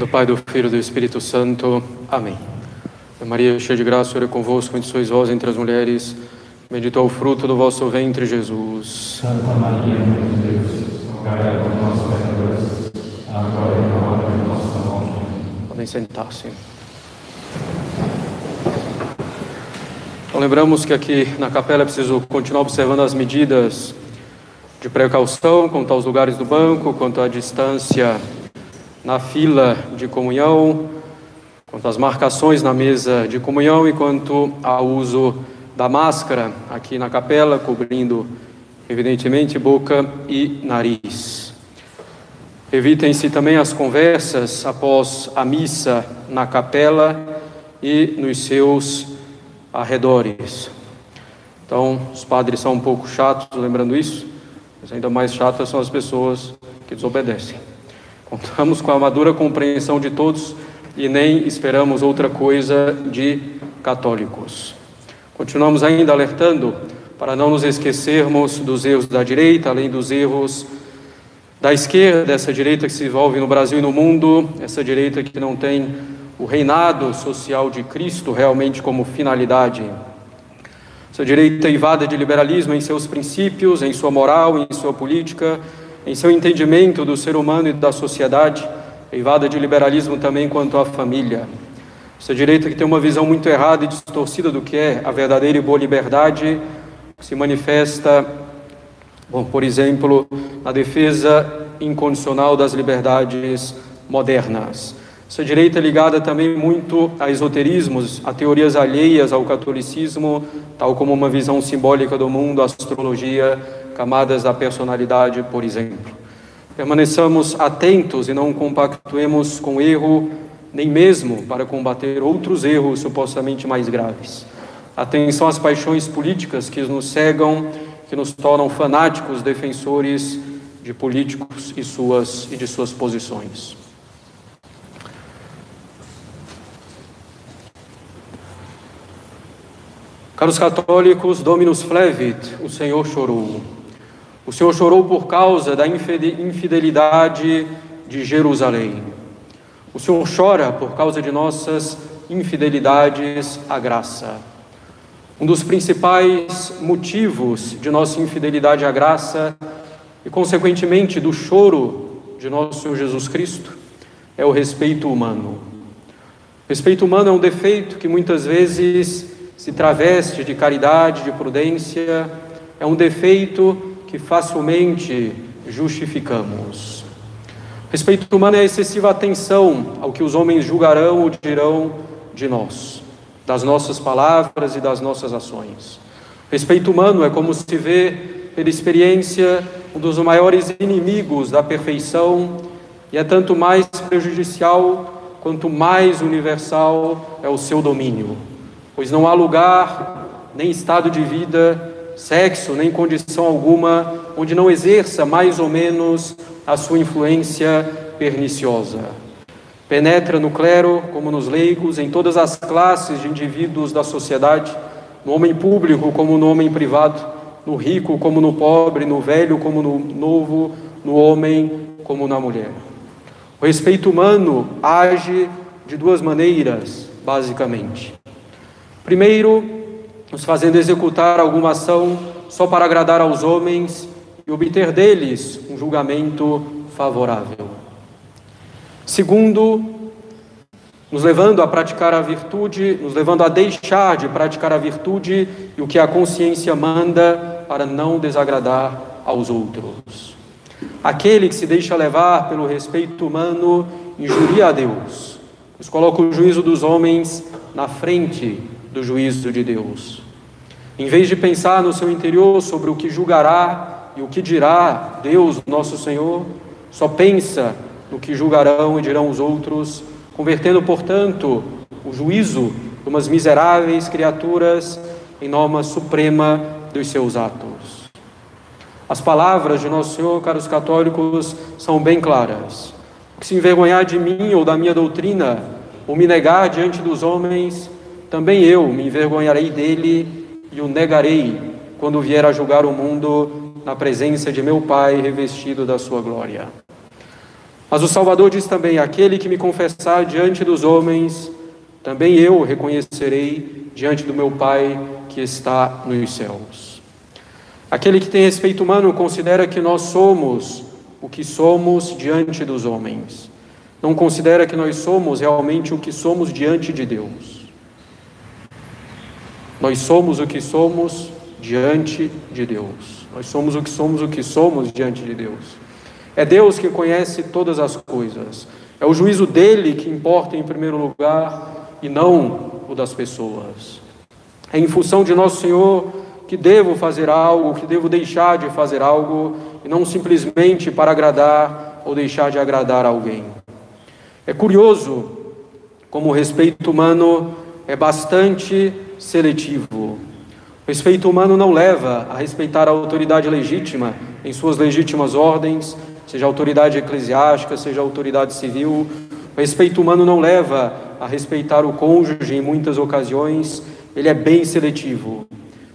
Do Pai, do Filho e do Espírito Santo. Amém. Maria, cheia de graça, o Senhor é convosco, bendita sois vós entre as mulheres, bendito é o fruto do vosso ventre, Jesus. Santa Maria, Mãe de Deus, rogai por nós, pecadores, agora e na hora de nossa morte. Podem sentar-se. Então, lembramos que aqui na capela é preciso continuar observando as medidas de precaução quanto aos lugares do banco, quanto à distância na fila de comunhão, quanto às marcações na mesa de comunhão e quanto ao uso da máscara aqui na capela, cobrindo evidentemente boca e nariz. Evitem-se também as conversas após a missa na capela e nos seus arredores. Então, os padres são um pouco chatos, lembrando isso, mas ainda mais chatas são as pessoas que desobedecem. Contamos com a madura compreensão de todos e nem esperamos outra coisa de católicos. Continuamos ainda alertando para não nos esquecermos dos erros da direita, além dos erros da esquerda, essa direita que se envolve no Brasil e no mundo, essa direita que não tem o reinado social de Cristo realmente como finalidade. Essa direita invada de liberalismo em seus princípios, em sua moral, em sua política, em seu entendimento do ser humano e da sociedade, invada de liberalismo também quanto à família. Essa direita que tem uma visão muito errada e distorcida do que é a verdadeira e boa liberdade, se manifesta, bom, por exemplo, na defesa incondicional das liberdades modernas. Essa direita é ligada também muito a esoterismos, a teorias alheias ao catolicismo, tal como uma visão simbólica do mundo, astrologia, camadas da personalidade, por exemplo. Permaneçamos atentos e não compactuemos com erro, nem mesmo para combater outros erros supostamente mais graves. Atenção às paixões políticas que nos cegam, que nos tornam fanáticos defensores de políticos e, suas, e de suas posições. Caros católicos, Dominus Flevit, o Senhor chorou. O Senhor chorou por causa da infidelidade de Jerusalém. O Senhor chora por causa de nossas infidelidades à graça. Um dos principais motivos de nossa infidelidade à graça e, consequentemente, do choro de nosso Senhor Jesus Cristo é o respeito humano. Respeito humano é um defeito que muitas vezes se traveste de caridade, de prudência, é um defeito que facilmente justificamos. Respeito humano é a excessiva atenção ao que os homens julgarão ou dirão de nós, das nossas palavras e das nossas ações. Respeito humano é como se vê, pela experiência, um dos maiores inimigos da perfeição e é tanto mais prejudicial quanto mais universal é o seu domínio pois não há lugar, nem estado de vida, sexo, nem condição alguma onde não exerça mais ou menos a sua influência perniciosa. Penetra no clero, como nos leigos, em todas as classes de indivíduos da sociedade, no homem público como no homem privado, no rico como no pobre, no velho como no novo, no homem como na mulher. O respeito humano age de duas maneiras, basicamente. Primeiro, nos fazendo executar alguma ação só para agradar aos homens e obter deles um julgamento favorável. Segundo, nos levando a praticar a virtude, nos levando a deixar de praticar a virtude e o que a consciência manda para não desagradar aos outros. Aquele que se deixa levar pelo respeito humano injuria a Deus, pois coloca o juízo dos homens na frente do juízo de Deus. Em vez de pensar no seu interior sobre o que julgará e o que dirá Deus, nosso Senhor, só pensa no que julgarão e dirão os outros, convertendo, portanto, o juízo de umas miseráveis criaturas em norma suprema dos seus atos. As palavras de Nosso Senhor, caros católicos, são bem claras. Que se envergonhar de mim ou da minha doutrina, ou me negar diante dos homens, também eu me envergonharei dele e o negarei quando vier a julgar o mundo na presença de meu Pai revestido da sua glória. Mas o Salvador diz também: Aquele que me confessar diante dos homens, também eu reconhecerei diante do meu Pai que está nos céus. Aquele que tem respeito humano considera que nós somos o que somos diante dos homens. Não considera que nós somos realmente o que somos diante de Deus. Nós somos o que somos diante de Deus. Nós somos o que somos o que somos diante de Deus. É Deus que conhece todas as coisas. É o juízo dele que importa em primeiro lugar e não o das pessoas. É em função de nosso Senhor que devo fazer algo, que devo deixar de fazer algo, e não simplesmente para agradar ou deixar de agradar alguém. É curioso como o respeito humano é bastante seletivo. O respeito humano não leva a respeitar a autoridade legítima em suas legítimas ordens, seja autoridade eclesiástica, seja autoridade civil. O respeito humano não leva a respeitar o cônjuge em muitas ocasiões, ele é bem seletivo.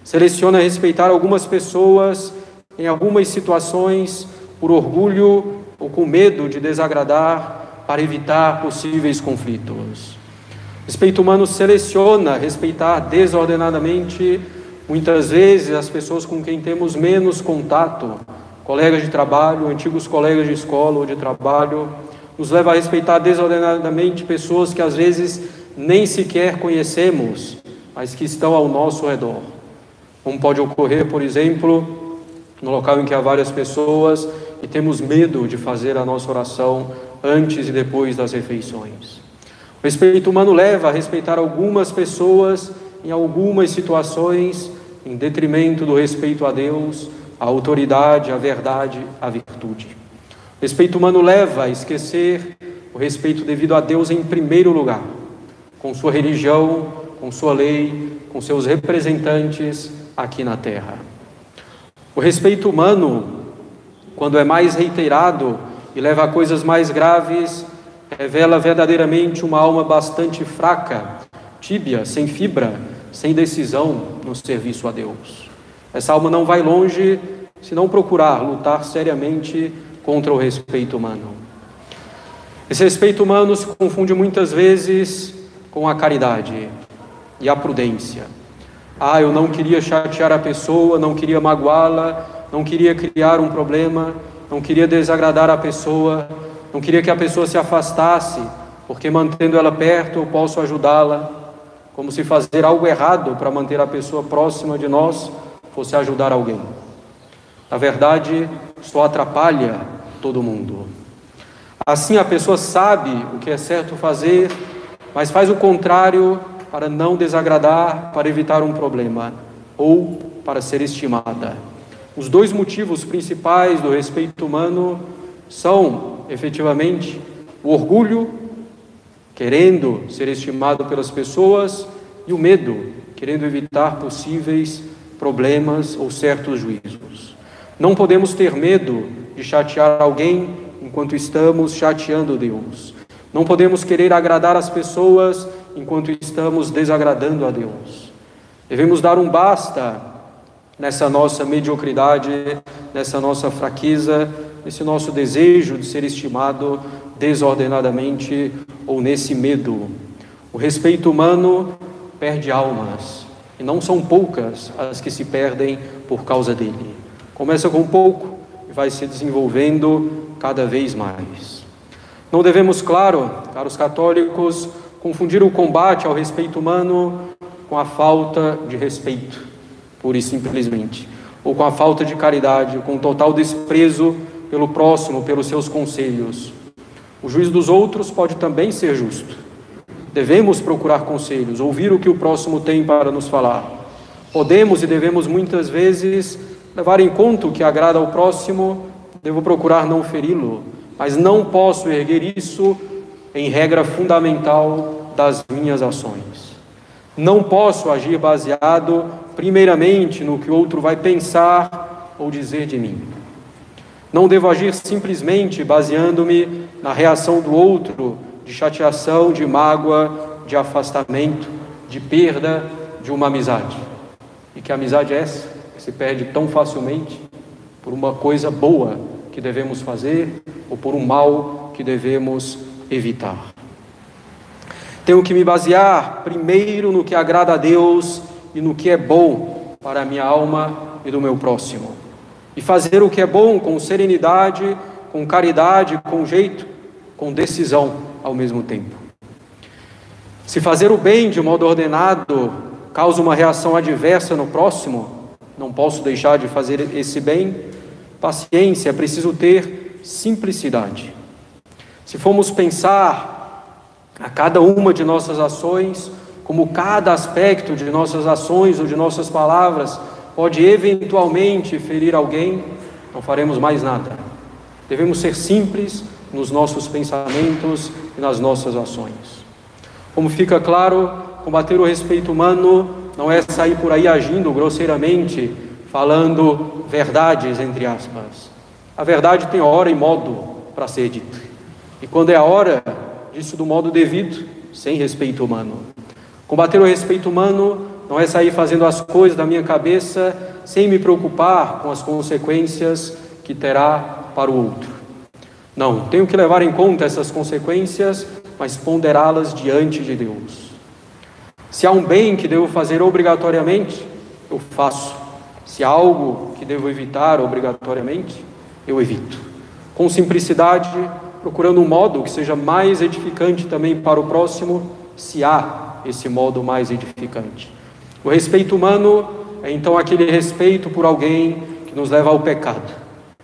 Seleciona respeitar algumas pessoas em algumas situações por orgulho ou com medo de desagradar para evitar possíveis conflitos. Respeito humano seleciona respeitar desordenadamente muitas vezes as pessoas com quem temos menos contato colegas de trabalho, antigos colegas de escola ou de trabalho, nos leva a respeitar desordenadamente pessoas que às vezes nem sequer conhecemos, mas que estão ao nosso redor. Como pode ocorrer, por exemplo, no local em que há várias pessoas e temos medo de fazer a nossa oração antes e depois das refeições. Respeito humano leva a respeitar algumas pessoas em algumas situações, em detrimento do respeito a Deus, a autoridade, a verdade, a virtude. O respeito humano leva a esquecer o respeito devido a Deus em primeiro lugar, com sua religião, com sua lei, com seus representantes aqui na terra. O respeito humano, quando é mais reiterado e leva a coisas mais graves, revela verdadeiramente uma alma bastante fraca, tíbia, sem fibra, sem decisão no serviço a Deus. Essa alma não vai longe se não procurar lutar seriamente contra o respeito humano. Esse respeito humano se confunde muitas vezes com a caridade e a prudência. Ah, eu não queria chatear a pessoa, não queria magoá-la, não queria criar um problema, não queria desagradar a pessoa, não queria que a pessoa se afastasse, porque mantendo ela perto eu posso ajudá-la. Como se fazer algo errado para manter a pessoa próxima de nós fosse ajudar alguém. Na verdade, só atrapalha todo mundo. Assim a pessoa sabe o que é certo fazer, mas faz o contrário para não desagradar, para evitar um problema ou para ser estimada. Os dois motivos principais do respeito humano são, efetivamente, o orgulho, querendo ser estimado pelas pessoas, e o medo, querendo evitar possíveis problemas ou certos juízos. Não podemos ter medo de chatear alguém enquanto estamos chateando Deus. Não podemos querer agradar as pessoas enquanto estamos desagradando a Deus. Devemos dar um basta nessa nossa mediocridade, nessa nossa fraqueza, nesse nosso desejo de ser estimado desordenadamente ou nesse medo. O respeito humano perde almas. E não são poucas as que se perdem por causa dele. Começa com pouco e vai se desenvolvendo cada vez mais. Não devemos, claro, caros católicos, confundir o combate ao respeito humano com a falta de respeito, pura e simplesmente, ou com a falta de caridade, com o total desprezo pelo próximo, pelos seus conselhos. O juízo dos outros pode também ser justo, Devemos procurar conselhos, ouvir o que o próximo tem para nos falar. Podemos e devemos muitas vezes levar em conta o que agrada ao próximo, devo procurar não feri-lo, mas não posso erguer isso em regra fundamental das minhas ações. Não posso agir baseado, primeiramente, no que o outro vai pensar ou dizer de mim. Não devo agir simplesmente baseando-me na reação do outro de chateação, de mágoa, de afastamento, de perda de uma amizade. E que amizade é essa? Que se perde tão facilmente por uma coisa boa que devemos fazer ou por um mal que devemos evitar. Tenho que me basear primeiro no que agrada a Deus e no que é bom para a minha alma e do meu próximo. E fazer o que é bom com serenidade, com caridade, com jeito, com decisão ao mesmo tempo. Se fazer o bem de modo ordenado causa uma reação adversa no próximo, não posso deixar de fazer esse bem. Paciência, é preciso ter simplicidade. Se formos pensar a cada uma de nossas ações, como cada aspecto de nossas ações ou de nossas palavras pode eventualmente ferir alguém, não faremos mais nada. Devemos ser simples nos nossos pensamentos e nas nossas ações. Como fica claro, combater o respeito humano não é sair por aí agindo grosseiramente, falando verdades, entre aspas. A verdade tem hora e modo para ser dita. E quando é a hora, disso do modo devido, sem respeito humano. Combater o respeito humano não é sair fazendo as coisas da minha cabeça sem me preocupar com as consequências que terá para o outro. Não, tenho que levar em conta essas consequências, mas ponderá-las diante de Deus. Se há um bem que devo fazer obrigatoriamente, eu faço. Se há algo que devo evitar obrigatoriamente, eu evito. Com simplicidade, procurando um modo que seja mais edificante também para o próximo, se há esse modo mais edificante. O respeito humano é então aquele respeito por alguém que nos leva ao pecado,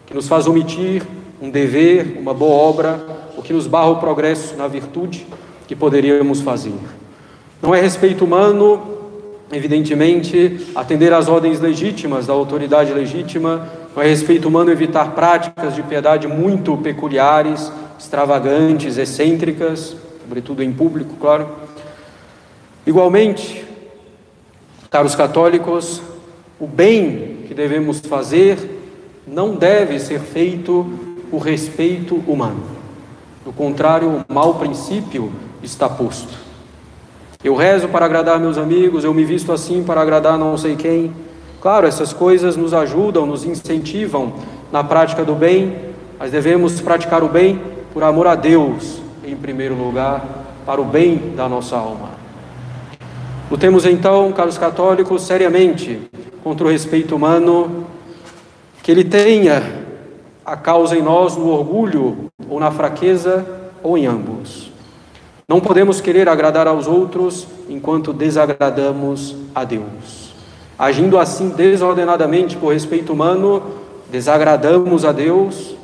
que nos faz omitir um dever, uma boa obra, o que nos barra o progresso na virtude que poderíamos fazer. Não é respeito humano, evidentemente, atender às ordens legítimas da autoridade legítima, não é respeito humano evitar práticas de piedade muito peculiares, extravagantes, excêntricas, sobretudo em público, claro. Igualmente, caros católicos, o bem que devemos fazer não deve ser feito por respeito humano. Do contrário, o mau princípio está posto. Eu rezo para agradar meus amigos, eu me visto assim para agradar não sei quem. Claro, essas coisas nos ajudam, nos incentivam na prática do bem, mas devemos praticar o bem por amor a Deus, em primeiro lugar, para o bem da nossa alma. Lutemos então, caros católicos, seriamente contra o respeito humano, que ele tenha a causa em nós no orgulho ou na fraqueza ou em ambos. Não podemos querer agradar aos outros enquanto desagradamos a Deus. Agindo assim desordenadamente por respeito humano, desagradamos a Deus,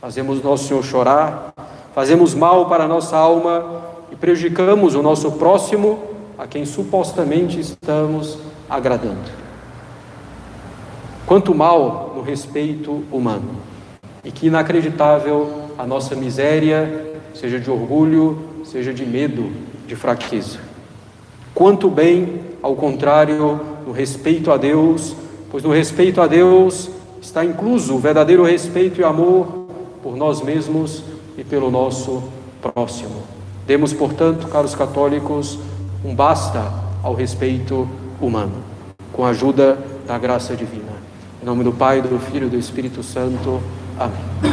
fazemos nosso Senhor chorar, fazemos mal para a nossa alma e prejudicamos o nosso próximo a quem supostamente estamos agradando. Quanto mal no respeito humano, e que inacreditável a nossa miséria, seja de orgulho, seja de medo, de fraqueza. Quanto bem, ao contrário, no respeito a Deus, pois no respeito a Deus está incluso o verdadeiro respeito e amor por nós mesmos e pelo nosso próximo. Demos, portanto, caros católicos, um basta ao respeito humano, com a ajuda da graça divina. Em nome do Pai, do Filho e do Espírito Santo. Amém.